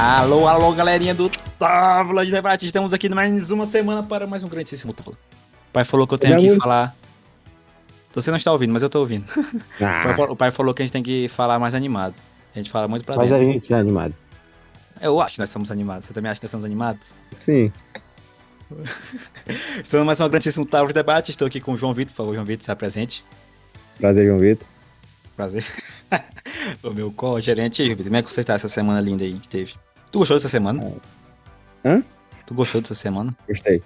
Alô, alô, galerinha do Távola de Debate. Estamos aqui mais uma semana para mais um grandíssimo Távola. O pai falou que eu tenho que falar. Você não está ouvindo, mas eu estou ouvindo. Ah. O pai falou que a gente tem que falar mais animado. A gente fala muito pra mas dentro. Mas a gente é animado. Eu acho que nós somos animados. Você também acha que nós somos animados? Sim. Estamos mais um grandíssimo Távola de Debate. Estou aqui com o João Vitor. Por favor, João Vitor, se apresente. Prazer, João Vitor. Prazer. o meu co-gerente. Como é que você está essa semana linda aí que teve? Tu gostou dessa semana? Hã? Tu gostou dessa semana? Gostei.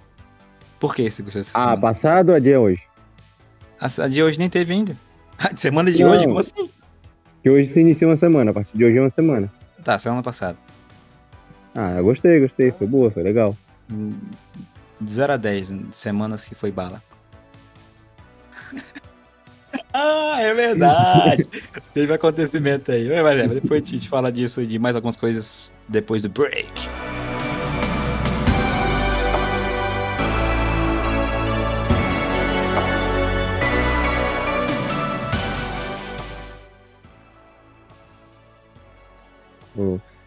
Por que você gostou dessa ah, semana? Ah, passado ou a dia hoje? A, a de hoje nem teve ainda. A semana de Não, hoje? Como assim? Que hoje se inicia uma semana, a partir de hoje é uma semana. Tá, semana passada. Ah, eu gostei, gostei. Foi boa, foi legal. De 0 a 10, semanas que foi bala. Ah, é verdade! Teve acontecimento aí. Mas é, depois a gente fala disso e de mais algumas coisas depois do break.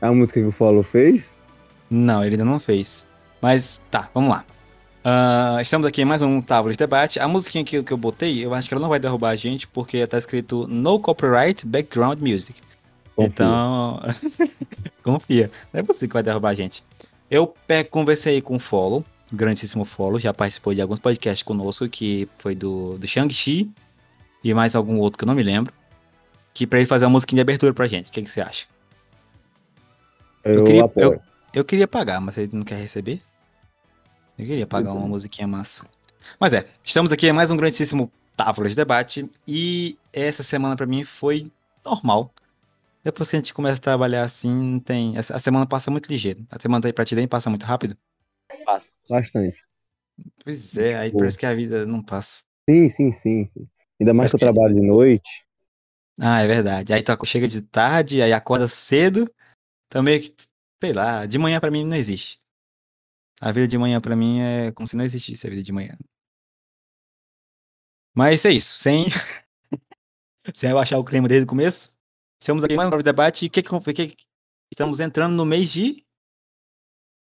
A música que o Follow fez? Não, ele ainda não fez. Mas tá, vamos lá. Uh, estamos aqui em mais um Távola de Debate. A musiquinha que, que eu botei, eu acho que ela não vai derrubar a gente, porque tá escrito No Copyright Background Music. Confia. Então, confia. Não é você que vai derrubar a gente. Eu conversei com o Follow, grandíssimo Follow, já participou de alguns podcasts conosco, que foi do, do Shang-Chi e mais algum outro que eu não me lembro. Que pra ele fazer uma musiquinha de abertura pra gente. O que, que você acha? Eu, eu, queria, eu, eu, queria pagar, mas ele não quer receber? Eu queria pagar uma musiquinha massa. Mas é, estamos aqui em mais um grandíssimo Távola de Debate. E essa semana para mim foi normal. Depois que a gente começa a trabalhar assim, tem. A semana passa muito ligeiro. A semana aí pra ti nem passa muito rápido? Passa. Bastante. Pois é, aí parece que a vida não passa. Sim, sim, sim. sim. Ainda mais que eu trabalho de noite. Ah, é verdade. Aí tu chega de tarde, aí acorda cedo. Também, que, sei lá, de manhã para mim não existe. A vida de manhã para mim é como se não existisse a vida de manhã. Mas é isso, sem sem abaixar o clima desde o começo. Estamos aqui mais um debate. Que, que, que, estamos entrando no mês de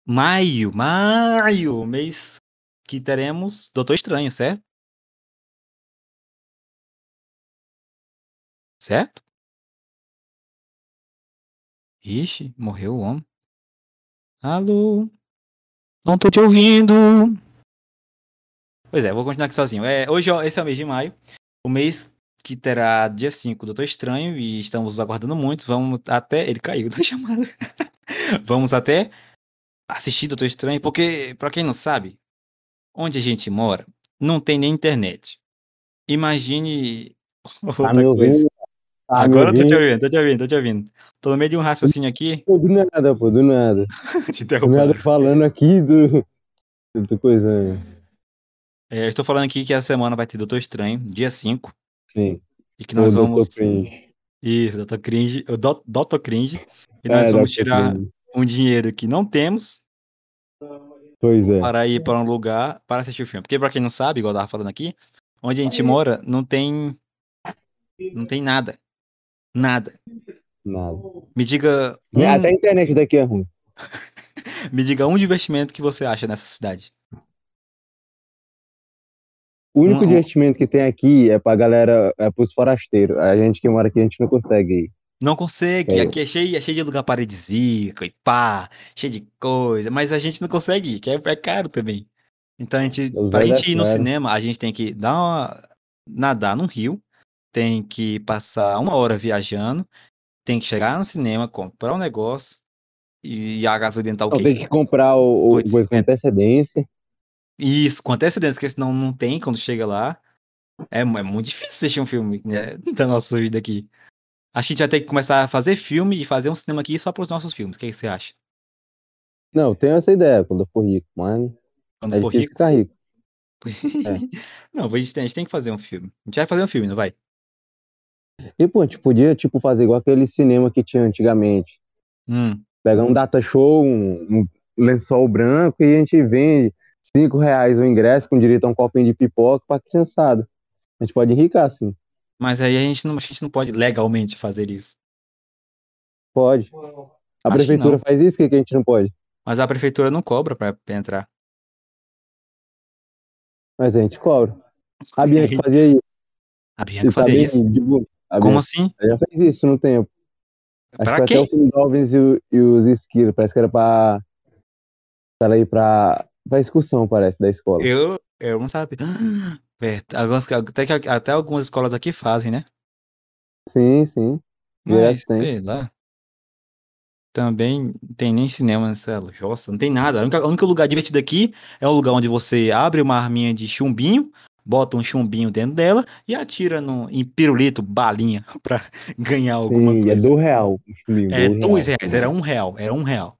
maio, maio, mês que teremos Doutor Estranho, certo? Certo? Ixi, morreu o homem. Alô? Não tô te ouvindo. Pois é, vou continuar aqui sozinho. É, hoje, ó, esse é o mês de maio. O mês que terá dia 5 Doutor Estranho e estamos aguardando muito. Vamos até. Ele caiu da chamada. Vamos até assistir Doutor Estranho, porque, pra quem não sabe, onde a gente mora, não tem nem internet. Imagine outra ah, coisa. Ah, Agora eu tô te ouvindo, tô te ouvindo, tô te ouvindo. Tô no meio de um raciocínio aqui. Pô, do nada, pô, do nada. te do nada falando aqui do. do coisa. É, eu estou falando aqui que essa semana vai ter Doutor Estranho, dia 5. Sim. E que nós o vamos. Dr. Cringe. Isso, Doutor Cringe. O Doutor Cringe. E nós é, vamos tirar Cringe. um dinheiro que não temos. Pois é. Para ir para um lugar para assistir o filme. Porque, para quem não sabe, igual eu tava falando aqui, onde a gente mora, não tem. Não tem nada. Nada. Nada. Me diga. Um... Até a internet daqui é ruim. Me diga um divertimento que você acha nessa cidade. O único um... divertimento que tem aqui é pra galera, é pros forasteiros. A gente que mora aqui, a gente não consegue ir. Não consegue, é. aqui é cheio, é cheio de lugar paradisíaco e pá, cheio de coisa, mas a gente não consegue ir, que é, é caro também. Então a gente, pra gente ir no cinema, a gente tem que dar uma, nadar num rio, tem que passar uma hora viajando, tem que chegar no cinema, comprar um negócio e a gasolina tá o quê? Tem que comprar o, o com antecedência. Isso, com antecedência, porque senão não tem quando chega lá. É, é muito difícil assistir um filme né, da nossa vida aqui. Acho que a gente vai ter que começar a fazer filme e fazer um cinema aqui só para os nossos filmes. O que, que você acha? Não, tenho essa ideia quando eu for rico, mas. Quando é for rico? Ficar rico. é. Não, a gente, tem, a gente tem que fazer um filme. A gente vai fazer um filme, não vai? E, pô, a gente podia, tipo, fazer igual aquele cinema que tinha antigamente. Hum. Pegar um data show, um, um, lençol branco e a gente vende cinco reais o ingresso com direito a um copinho de pipoca pra criançada. A gente pode enricar, sim. Mas aí a gente não, a gente não pode legalmente fazer isso. Pode. A Acho prefeitura faz isso, o que, que a gente não pode? Mas a prefeitura não cobra pra, pra entrar. Mas a gente cobra. A Bianca fazia isso. A Bianca fazia isso? de Como assim? já fez isso no tempo. Acho Pra que quê? até o Dolphins e, e os esquilos. Parece que era pra, pra ela ir pra, pra excursão, parece, da escola. Eu, eu não sabia. Algumas, até, que, até algumas escolas aqui fazem, né? Sim, sim. Mas, tem. sei lá. Também tem nem cinema nessa jossa, não tem nada. O único, o único lugar divertido aqui é um lugar onde você abre uma arminha de chumbinho, bota um chumbinho dentro dela e atira no, em pirulito, balinha, pra ganhar alguma Sim, é coisa. do real. o filminho, É do dois real. reais, era um real, era um real.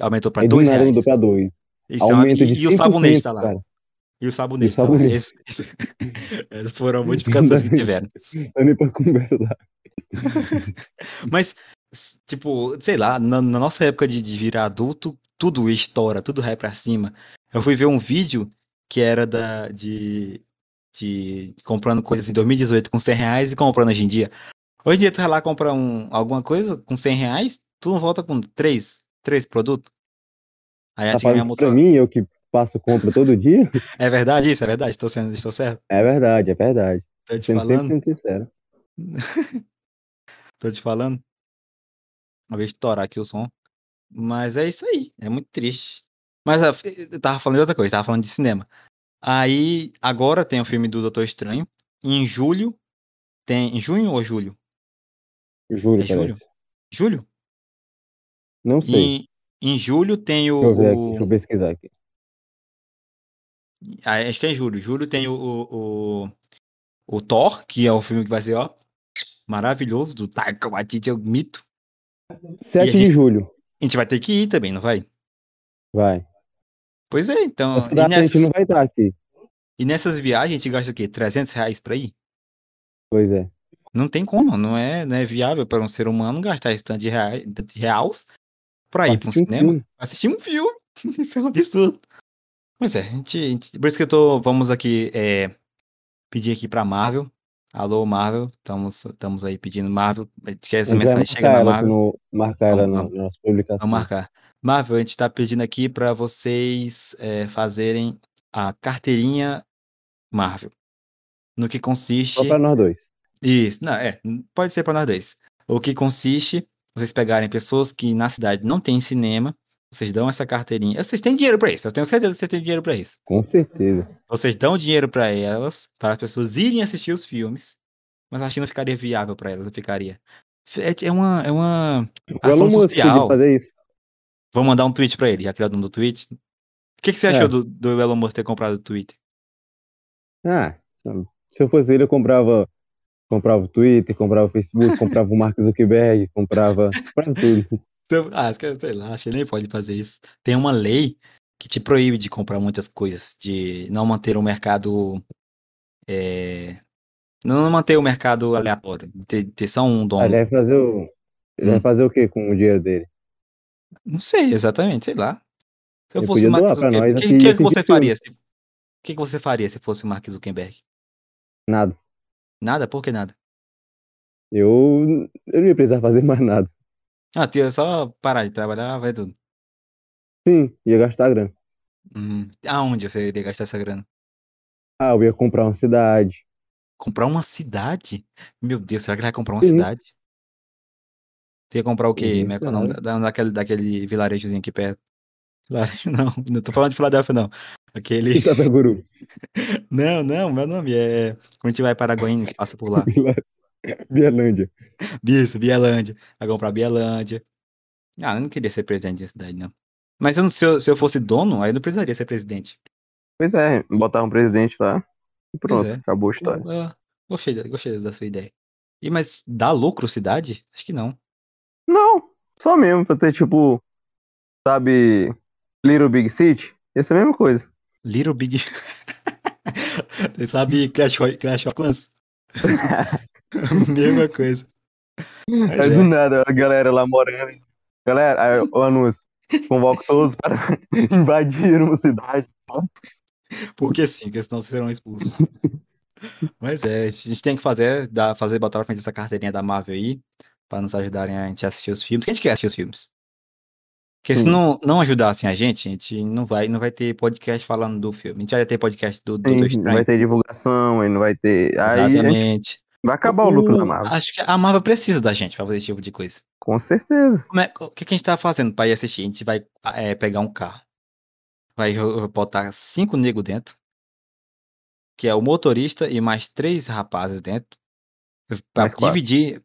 Aumentou pra Aí do dois reais. mudou pra dois. Isso é Aumento e, de e o sabonete 5%, tá lá. cara. E o sabonete, E o tá sabonete. Esse- esse- essas foram as modificações que tiveram. É pra conversar. Mas, tipo, sei lá, na, na nossa época de, de virar adulto, tudo estoura, tudo vai pra cima. Eu fui ver um vídeo que era da, de, de comprando coisas em 2018 com 100 reais e comprando hoje em dia. Hoje em dia tu vai lá comprar um, alguma coisa com 100 reais, tu não volta com três, três produtos. Aí Tá a minha isso pra moça, mim, eu que passo compra todo dia? é verdade isso? É verdade? Estou sendo, estou certo? É verdade, é verdade. Tô te Sendo falando? 100% sincero. Tô te falando? Uma vez estourar aqui o som. Mas é isso aí. É muito triste. Mas ah, eu tava falando de outra coisa, tava falando de cinema. Aí, agora tem o filme do Doutor Estranho. Em julho, tem. Em junho ou julho? Juro, É julho? Julho? Não sei. Em, em julho tem o. Deixa eu ver aqui, deixa eu pesquisar aqui. ah, acho que é em julho. Julho tem o, o, o, o Thor, que é o filme que vai ser, ó, maravilhoso, do Taika Waititi, é o mito. 7 gente- de julho. A gente vai ter que ir também, não vai? Vai. Pois é, então. E dá a gente nessas, não vai estar aqui. e nessas viagens a gente gasta o quê? 300 reais pra ir? Pois é. Não tem como, não é, não é viável para um ser humano gastar esse tanto de, reais, de reais pra ir pra um um cinema, filme. assistir um filme. Isso é um absurdo. Mas é, a gente, a gente- por isso que eu tô, vamos aqui é, pedir aqui pra Marvel. Alô, Marvel, estamos, estamos aí pedindo Marvel, que essa mensagem chega marcar na ela, Marvel, no, marcar ela Vamos, na, vamos. na nossa publicação. vamos marcar. Marvel, a gente tá pedindo aqui pra vocês é, fazerem a carteirinha Marvel. No que consiste Só pra nós dois. Isso, não, é, pode ser para nós dois. O que consiste, vocês pegarem pessoas que na cidade não tem cinema, vocês dão essa carteirinha. Vocês têm dinheiro para isso, eu tenho certeza que vocês têm dinheiro para isso. Com certeza. Vocês dão dinheiro para elas, para as pessoas irem assistir os filmes, mas acho que não ficaria viável para elas, não ficaria. É, é uma, é uma O ação social. fazer isso. Vou mandar um tweet para ele, já que ele é o dono do tweet. O que, que você achou É. do, do Elon Musk ter comprado o Twitter? Ah, se eu fosse ele, eu comprava, comprava o Twitter, comprava o Facebook, comprava o Mark Zuckerberg, comprava, comprava tudo. Então, ah, sei lá, acho que ele nem pode fazer isso. Tem uma lei que te proíbe de comprar muitas coisas, de não manter o mercado. é, não manter o mercado aleatório, de ter, ter só um dono. ele vai fazer o, ele vai Hum. fazer o que com o dinheiro dele? Não sei exatamente, sei lá. Se eu Ele fosse o Mark Zuckerberg, o que, aqui que, que você faria? se- O que, que você faria se fosse o Mark Zuckerberg? Nada. Nada? Por que nada? Eu, eu não ia precisar fazer mais nada. Ah, tinha só parar de trabalhar, vai tudo. Sim, ia gastar grana. Hum, aonde você iria gastar essa grana? Ah, eu ia comprar uma cidade. Comprar uma cidade? Meu Deus, será que ele vai comprar uma Sim. cidade? Você ia comprar o quê? Sim, Como é que o nome claro. da, da- daquele, daquele vilarejozinho aqui perto? Vilarejo não, não tô falando de Filadélfia não. Aquele. Itapeguru. Não, não, meu nome é. Quando a gente vai para Araguaína, que passa por lá. Bielândia. Isso, Bielândia. Vai comprar Bielândia. Ah, eu não queria ser presidente da cidade, não. Mas eu não- se, eu, se eu fosse dono, aí eu não precisaria ser presidente. Pois é, botar um presidente lá e pronto, é. acabou a história. Ah, gostei, da- gostei da sua ideia. E mas dá lucro cidade? Acho que não. Não, só mesmo pra ter tipo, sabe, Little Big City? Essa é a mesma coisa. Little Big. Você sabe Clash, Clash of Clans? Mesma coisa. Mas Aí é. do nada, a galera lá morando. Galera, aí o anúncio. Convoco todos para invadir uma cidade. Porque sim, porque senão vocês serão expulsos. Mas é, a gente tem que fazer, dar, fazer botar pra frente essa carteirinha da Marvel aí, pra nos ajudarem a gente a assistir os filmes. Quem a gente quer assistir os filmes? Porque se Sim. não, não ajudassem a gente, a gente não vai, não vai ter podcast falando do filme. A gente vai ter podcast do, do, do não Estranho. vai ter divulgação, aí não vai ter. Aí Exatamente. vai acabar o lucro da Marvel. Acho que a Marvel precisa da gente pra fazer esse tipo de coisa. Com certeza. É- o que, que a gente tá fazendo pra ir assistir? A gente vai é, pegar um carro, vai botar cinco negros dentro, que é o motorista e mais três rapazes dentro, pra Mais quatro. dividir,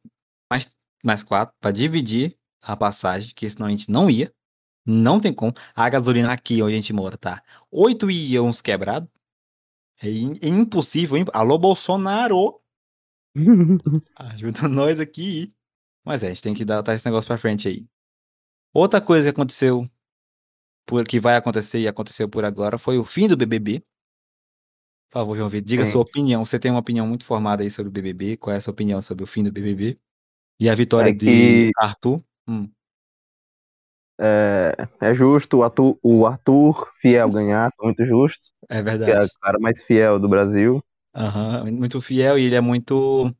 mais, mais quatro, pra dividir a passagem, que senão a gente não ia. Não tem como. A gasolina aqui onde a gente mora tá 8 e uns quebrado. É, é impossível. imp- Alô, Bolsonaro! Ajuda nós aqui. Mas é, a gente tem que dar tá esse negócio pra frente aí. Outra coisa que aconteceu, por, que vai acontecer e aconteceu por agora, foi o fim do BBB. Por favor, João Vitor, diga a Sim. sua opinião. Você tem uma opinião muito formada aí sobre o BBB. Qual é a sua opinião sobre o fim do BBB? E a vitória É de que- Arthur? Hum, É, é justo o Arthur, o Arthur fiel ganhar, muito justo. é Que é verdade. o cara mais fiel do Brasil. Aham, muito fiel e ele é muito. Como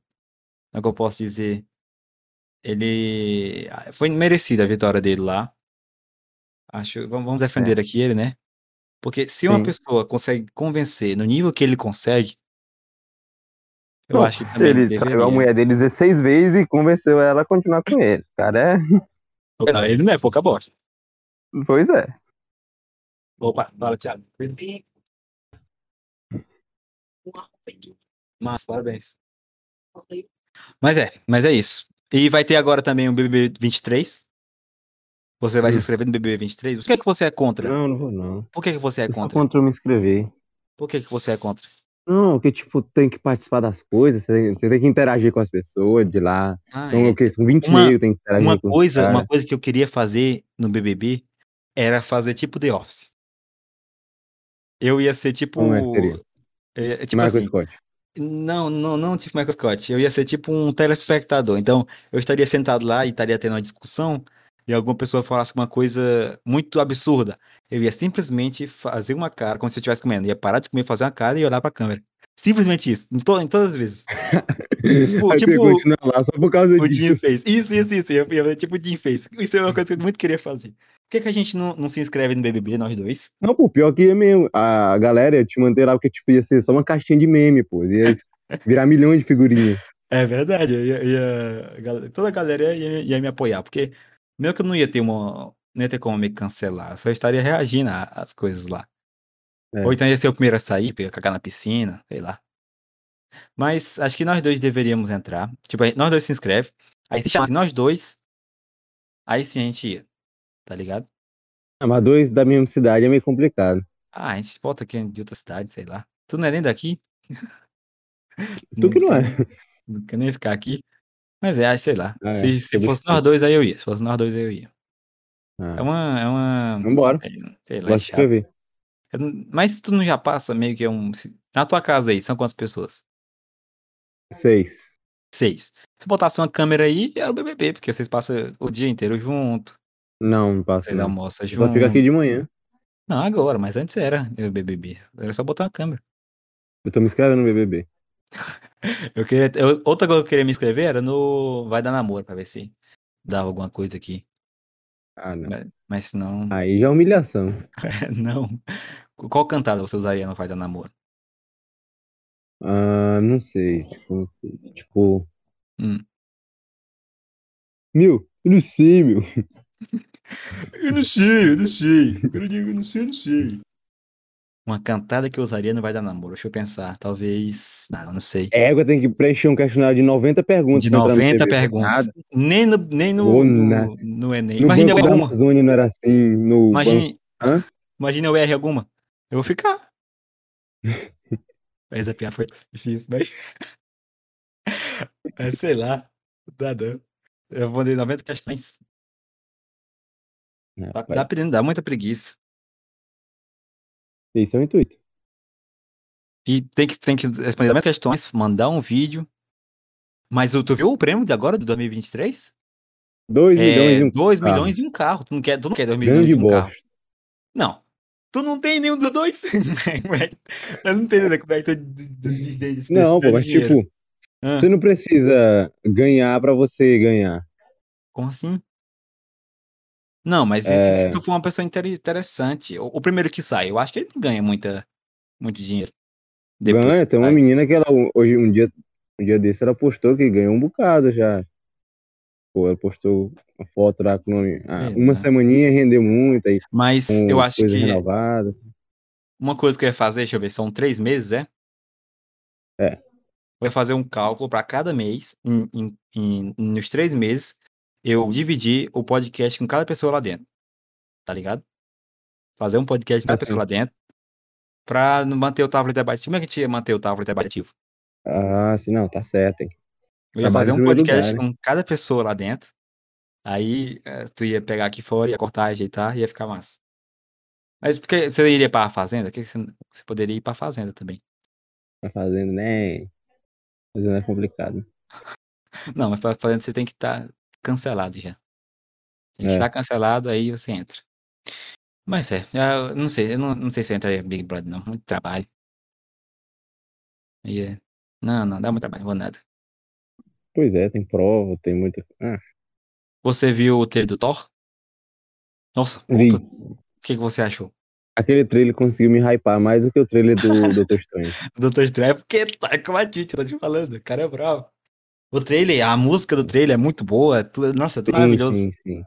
é que eu posso dizer? Ele. Foi merecida a vitória dele lá. Acho. Vamos defender aqui ele, né? Porque se uma Sim. pessoa consegue convencer no nível que ele consegue, eu Não, acho que também Ele deveria. traiu a mulher dele 16 vezes e convenceu ela a continuar com ele. Cara é. Não, ele não é pouca bosta. Pois é. Opa, fala, Thiago. Massa, parabéns. Mas é, mas é isso. E vai ter agora também o BBB 23. Você vai se Hum. inscrever no BBB 23? Por que, que você é contra? Não, não vou não. Por que, que você é Eu contra? contra eu me inscrever. Por que, que você é contra? Não, que tipo, tem que participar das coisas, você tem, você tem que interagir com as pessoas de lá. Ah, São é. São 20 Uma- negros, tem que interagir Uma com coisa, uma coisa que eu queria fazer no BBB era fazer tipo The Office. Eu ia ser tipo. Como é que seria? é, é tipo Michael assim, Scott. Não, não, não tipo Michael Scott. Eu ia ser tipo um telespectador. Então, eu estaria sentado lá e estaria tendo uma discussão e alguma pessoa falasse uma coisa muito absurda. Eu ia simplesmente fazer uma cara, como se eu estivesse comendo. Ia parar de comer, fazer uma cara e olhar pra câmera. Simplesmente isso. Em, to- em todas as vezes. Tipo- continua lá só por causa O disso. Jim fez. Isso, isso, isso. Eu tipo o Jim fez. Isso é uma coisa que eu muito queria fazer. Por que, que a gente não, não se inscreve no BBB, nós dois? Não, pô, pior que ia mesmo. A galera ia te manter lá porque tipo, ia ser só uma caixinha de meme, pô. Ia virar milhões de figurinhas. É verdade. ia- ia- toda a galera ia, ia me apoiar. Porque meio que eu não ia ter uma. Não ia ter como me cancelar. eu Só estaria reagindo às coisas lá. É. Ou então ia ser o primeiro a sair, porque ia cagar na piscina, sei lá. Mas acho que nós dois deveríamos entrar. Tipo, nós dois se inscreve. Aí se chamasse nós dois. Aí sim a gente ia. Tá ligado? Ah, mas dois da mesma cidade é meio complicado. Ah, a gente volta aqui de outra cidade, sei lá. Tu não é nem daqui? Tu que não é. Não quer nem ficar aqui. Mas é, sei lá. Ah, é. se se fosse nós dois, aí eu ia. Se fosse nós dois, aí eu ia. Ah, É uma. É uma. Vambora. é, sei lá, é Gosto de Mas se tu não já passa meio que é um. Na tua casa aí, são quantas pessoas? Seis. Seis. Se botasse uma câmera aí, é o BBB, porque vocês passam o dia inteiro junto, Não, não passa. vocês Não. almoçam junto. só fica aqui de manhã. Não, agora, mas antes era o BBB. Era só botar uma câmera. Eu tô me inscrevendo no BBB. Eu queria, eu- outra coisa que eu queria me inscrever era no Vai Dar Namoro, pra ver se dava alguma coisa aqui. Ah, não. Mas, mas se não, Aí já é humilhação. não. Qual cantada você usaria no Vai Dar Namoro? Ah, não sei. Tipo, não sei. Tipo. Hum. Meu, eu não sei, meu. Eu não sei, eu não sei. Eu não sei, eu não sei. Uma cantada que eu usaria no Vai Dar Namoro. Deixa eu pensar. Talvez. Não, não sei. Égua tem que preencher um questionário de 90 perguntas. De pra entrar no 90 TV perguntas. Nem no, nem no, Ou no, na- no Enem. No Imagina eu banco errar da uma. Amazônia não era assim. No banco. Imagine, Hã? imagina eu erre alguma. Eu vou ficar. Mas a piada foi difícil, mas. mas sei lá. Não. Eu mandei 90 questões. Dá, dá, pre- dá muita preguiça. Esse é o intuito. E tem que, tem que responder 90 questões, mandar um vídeo. Mas o- tu viu o prêmio de agora, do 2023? 2 milhões É e um 2 carro. milhões e um carro. Tu não quer, tu não quer 2 milhões e um carro. bosta. Não. Tu não tem nenhum dos dois. É Eu não entendo como é que tu diz desse Não, pô, mas dinheiro. tipo, Ah, você não precisa ganhar pra você ganhar. Como assim? Não, mas e se, É. se tu for uma pessoa inter- interessante, o, o primeiro que sai, eu acho que ele ganha muita, muito dinheiro. Depois Ganha, tem uma sai. menina que ela, hoje, um dia, um dia desse, ela postou que ganhou um bocado já. Pô, ela postou uma foto lá com o nome. ah, É, uma semaninha rendeu muito, aí Mas eu acho que renovada. uma coisa que eu ia fazer, deixa eu ver, são três meses, é? É. Eu ia fazer um cálculo para cada mês, em, em- em- nos três meses, eu dividir o podcast com cada pessoa lá dentro. Tá ligado? Fazer um podcast com cada Assim. pessoa lá dentro. Pra manter o Távola de Debate. Como é que a gente ia manter o Távola de Debate ativo? Ah, sim, não, tá certo, hein? Eu ia Trabalho fazer um podcast lugar, né? com cada pessoa lá dentro. Aí eh, tu ia pegar aqui fora, ia cortar, ajeitar, ia ficar massa. Mas porque você iria para a fazenda? Que você, você poderia ir para a fazenda também? Tá fazendo, né? Fazendo é complicado. Não, mas para a fazenda você tem que estar cancelado já. Tem que É. estar cancelado, aí você entra. Mas é, eu não sei, eu não, não sei se eu entraria em Big Brother, não. Muito trabalho. Aí é- Não, não, dá muito trabalho, não vou nada. Pois é, tem prova, tem muita. Ah, Você viu o trailer do Thor? Nossa, vi. puta, o que, que você achou? Aquele trailer conseguiu me hypar mais do que o trailer do Doutor Estranho. Doutor Estranho, porque tá com a Tite, eu tô te falando, o cara é bravo. O trailer, a música do trailer é muito boa, tudo, nossa, é tudo Sim, maravilhoso. sim, sim.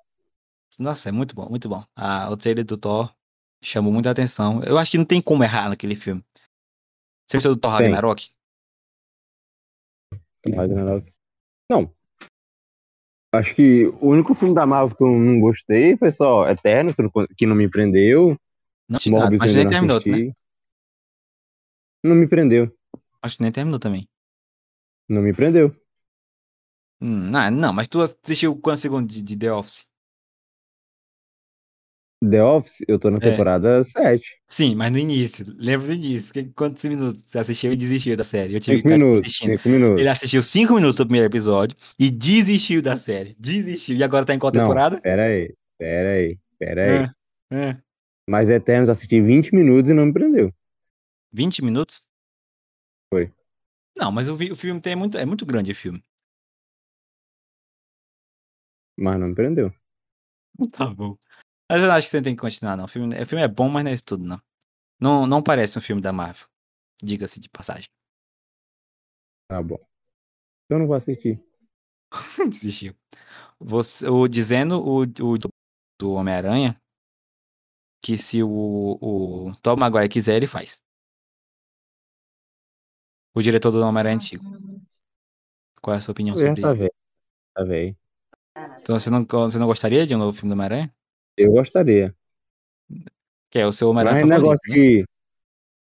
Nossa, é muito bom, muito bom. Ah, o trailer do Thor chamou muita atenção. Eu acho que não tem como errar naquele filme. Você gostou do Thor Tem. Ragnarok? Ragnarok. Não. Acho que o único filme da Marvel que eu não gostei foi só Eternos, que não, que não me prendeu. Não, Morbius mas ainda nem não terminou, né? Não me prendeu. Acho que nem terminou também. Não me prendeu. Hum, não, não, mas tu assistiu quantos segundos de, de The Office? The Office, eu tô na É. temporada 7. Sim, mas no início. Lembra do início? Que- Quantos minutos você assistiu e desistiu da série? Eu tive 5 que ficar minutos. assistindo. 5 minutos. Ele assistiu 5 minutos do primeiro episódio e desistiu da série. Desistiu. E agora tá em qual Não, temporada? pera aí. Pera aí. Pera aí. É, é. Mas Eternos assisti 20 minutos e não me prendeu. 20 minutos? Foi. Não, mas o, o filme tem muito, é muito grande o filme. Mas não me prendeu. Tá bom. Mas eu acho que você tem que continuar, não. O filme, o filme é bom, mas não é isso tudo, não. Não, não parece um filme da Marvel. Diga-se de passagem. Tá bom. Eu não vou assistir. Desistiu. Você, o, dizendo o, o do Homem-Aranha que se o, o Tom Maguire quiser, ele faz. O diretor do Homem-Aranha antigo. Qual é a sua opinião Já sobre tá isso? velho. Tá velho. Então você não, você não gostaria de um novo filme do Homem-Aranha? Eu gostaria. Que é o seu Mas Homem-Aranha é favorito, negócio né? que,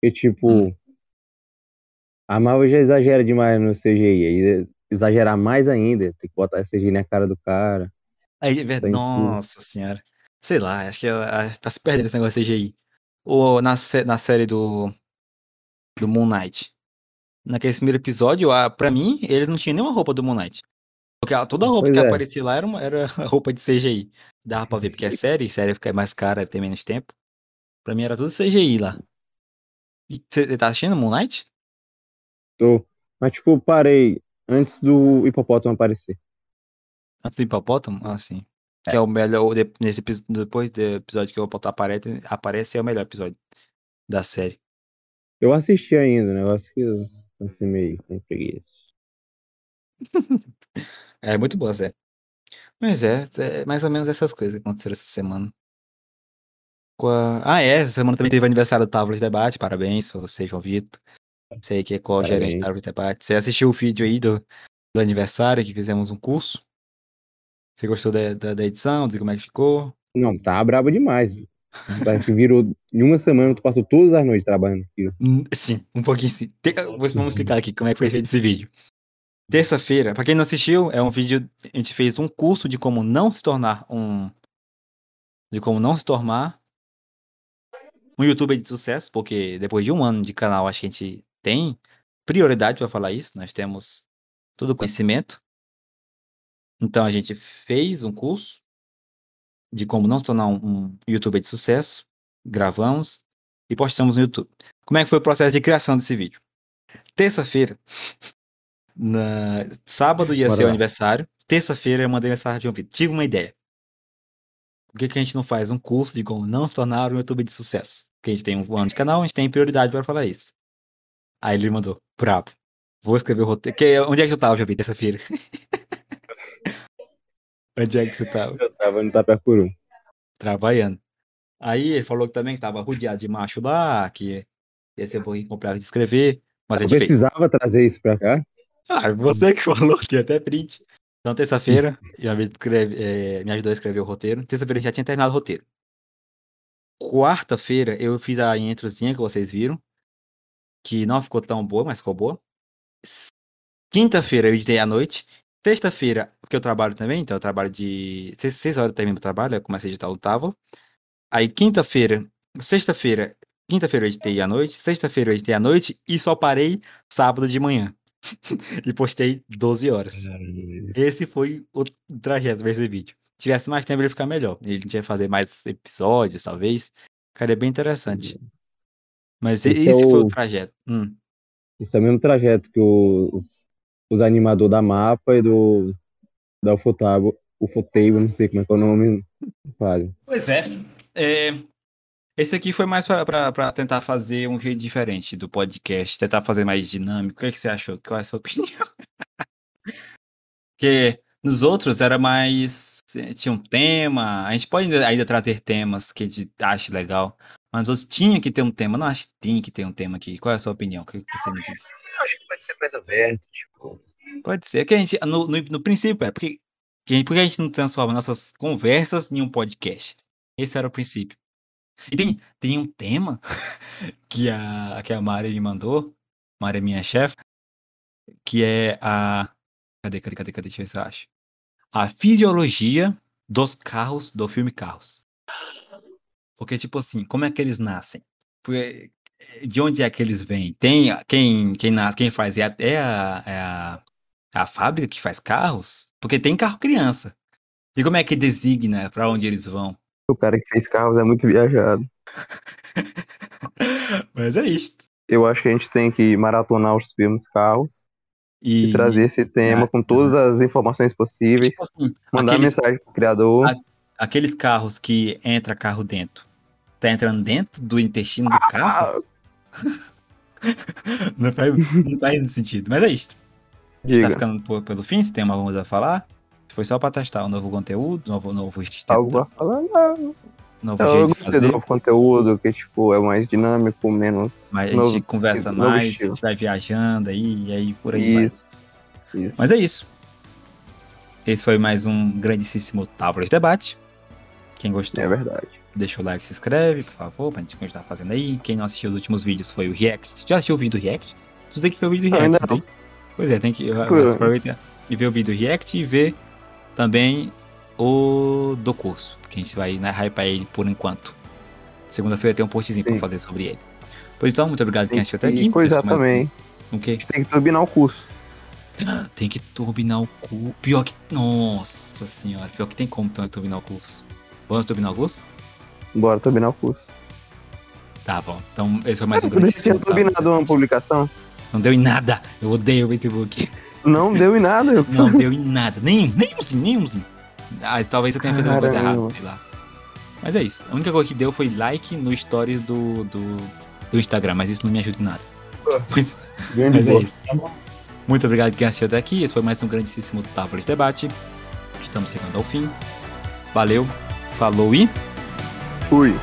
que, tipo, Hum. a Marvel já exagera demais no CGI. Aí exagerar mais ainda, tem que botar CGI na cara do cara. Aí, é Nossa senhora. Sei lá, acho que ela tá se perdendo esse negócio de CGI. Ou na, na série do. Do Moon Knight. Naquele primeiro episódio, a, pra mim, ele não tinha nenhuma roupa do Moon Knight. Porque toda a roupa Pois que é. aparecia lá era, uma, era roupa de CGI. Dava pra ver, porque é série, série fica mais cara, tem menos tempo. Pra mim era tudo CGI lá. E você tá assistindo Moon Knight? Tô. Mas, tipo, parei antes do hipopótamo aparecer. Antes do hipopótamo? Ah, sim. Que é o melhor. Nesse, depois do episódio que o hipopótamo aparece, aparece, é o melhor episódio da série. Eu assisti ainda, negócio que eu assim meio sem preguiça. É muito boa a série. Mas é, é mais ou menos essas coisas que aconteceram essa semana. Com a- Ah, é, essa semana também teve aniversário do Távola de Debate, parabéns você, João Vitor. Sei que é co-gerente do Parabéns. Távola de Debate. Você assistiu o vídeo aí do, do aniversário, que fizemos um curso? Você gostou da, da, da edição, de como é que ficou? Não, tá brabo demais. Parece que virou. Em uma semana tu passou todas as noites trabalhando aquilo. Hum, Sim, um pouquinho sim. Te- Vamos vamos explicar aqui como é que foi feito esse vídeo. Terça-feira, pra quem não assistiu, é um vídeo. A gente fez um curso de como não se tornar um. De como não se tornar um youtuber de sucesso, porque depois de um ano de canal, acho que a gente tem prioridade para falar isso. Nós temos todo o conhecimento. Então a gente fez um curso de como não se tornar um, um youtuber de sucesso. Gravamos e postamos no YouTube. Como é que foi o processo de criação desse vídeo? Terça-feira, na... sábado ia Bora ser o lá. aniversário. Terça-feira eu mandei mensagem de um vídeo. Tive uma ideia. por que, que a gente não faz um curso de como não se tornar um youtuber de sucesso? Porque a gente tem um ano de canal, a gente tem prioridade para falar isso. Aí ele mandou, brabo. Vou escrever o roteiro. Que, onde é que eu tava, já vi, terça-feira? onde é que você tava? Eu tava no Tapecuru. Trabalhando. Aí ele falou que também que tava rodeado de macho lá, que ia ser um pouquinho complicado de escrever, mas a Eu gente fez. precisava trazer isso pra cá. Ah, você que falou, tinha até print. Então, terça-feira, já me, escreve, é, me ajudou a escrever o roteiro. Terça-feira já tinha terminado o roteiro. Quarta-feira, eu fiz a introzinha que vocês viram, que não ficou tão boa, mas ficou boa. Quinta-feira, eu editei à noite. Sexta-feira, porque eu trabalho também, então eu trabalho de. Seis, seis horas eu termino o trabalho, eu começo a editar o Távola. Aí, quinta-feira, sexta-feira, quinta-feira eu editei à noite, sexta-feira eu editei à noite e só parei sábado de manhã. e postei 12 horas. Esse foi o trajeto desse vídeo. Se tivesse mais tempo, ele ia ficar melhor. Ele a gente ia fazer mais episódios, talvez. Ficaria bem interessante. Mas Esse esse, é foi o- o trajeto. Hum. Esse é o mesmo trajeto que os, os animadores da mapa e do da Ufotable, Ufotable, não sei como é que é o nome, fazem. Pois é. É, Esse aqui foi mais pra tentar fazer um jeito diferente do podcast, tentar fazer mais dinâmico. O que, é que você achou? Qual é a sua opinião? Porque nos outros era mais. eh, Tinha um tema. A gente pode ainda, trazer temas que a gente ache legal. Mas os tinha que ter um tema. Não acho que tinha que ter um tema aqui. Qual é a sua opinião? O que, que você me diz? Eu acho que pode ser mais aberto, tipo. Pode ser. Que a gente, no, no, no princípio, é porque, que a gente- por que a gente não transforma nossas conversas em um podcast? Esse era o princípio. E tem, tem um tema que a, que a Mari me mandou, Mari é minha chefe, que é a. Cadê, cadê, cadê, cadê? Deixa eu ver se eu acho. A fisiologia dos carros do filme Carros. Porque, tipo assim, como é que eles nascem? Porque, de onde é que eles vêm? Tem quem, quem, nasce, quem faz é a, é a, é é a fábrica que faz carros? Porque tem carro criança. E como é que designa pra onde eles vão? O cara que fez carros é muito viajado. Mas é isso. Eu acho que a gente tem que maratonar os filmes carros e, E, trazer esse tema Ah, com todas as informações possíveis, tipo assim, mandar aqueles, mensagem pro criador. a- aqueles carros que entra carro dentro. Tá entrando dentro do intestino do carro? Não faz, não faz sentido. Mas é isso. A gente tá diga, ficando por- pelo fim, se tem alguma coisa a falar. Foi só pra testar um novo conteúdo, novo, novo de algo pra falar? Não, novo eu jeito de novo conteúdo, que tipo, é mais dinâmico, menos. Mas a novo- gente conversa mais, a gente vai viajando aí, e aí por aí vai. Isso. Isso. Mas é isso. Esse foi mais um grandíssimo Távola de Debate. Quem gostou, É verdade. deixa o like, se inscreve, por favor, pra gente continuar fazendo aí. Quem não assistiu os últimos vídeos foi o React. Já assistiu o vídeo do React? Tu tem que ver o vídeo do React, ainda não tem? Pois é, tem que aproveitar e ver o vídeo do React e ver também o do curso. Que a gente vai né, hypar ele por enquanto. Segunda-feira tem um postzinho pra Sim. fazer sobre ele. Pois então, muito obrigado quem assistiu até aqui. mais um- também. O quê? A gente tem que turbinar o curso. Tem que turbinar o cu. Pior que. Nossa senhora, pior que tem como então, turbinar o curso. Vamos turbinar o curso? Bora turbinar o curso. Tá bom. Então, esse foi mais um grande você tinha turbinado uma publicação? Não deu em nada. Eu odeio o Facebook. Não deu em nada. Não deu em nada. Nenhum, nenhumzinho, nenhumzinho. Ah, talvez eu tenha feito alguma coisa errada, sei lá. Mas é isso. A única coisa que deu foi like no stories do, do, do Instagram, mas isso não me ajuda em nada. Mas, é isso. Muito obrigado quem assistiu até aqui. Esse foi mais um grandíssimo Távola de Debate. Estamos chegando ao fim. Valeu, falou e. Fui.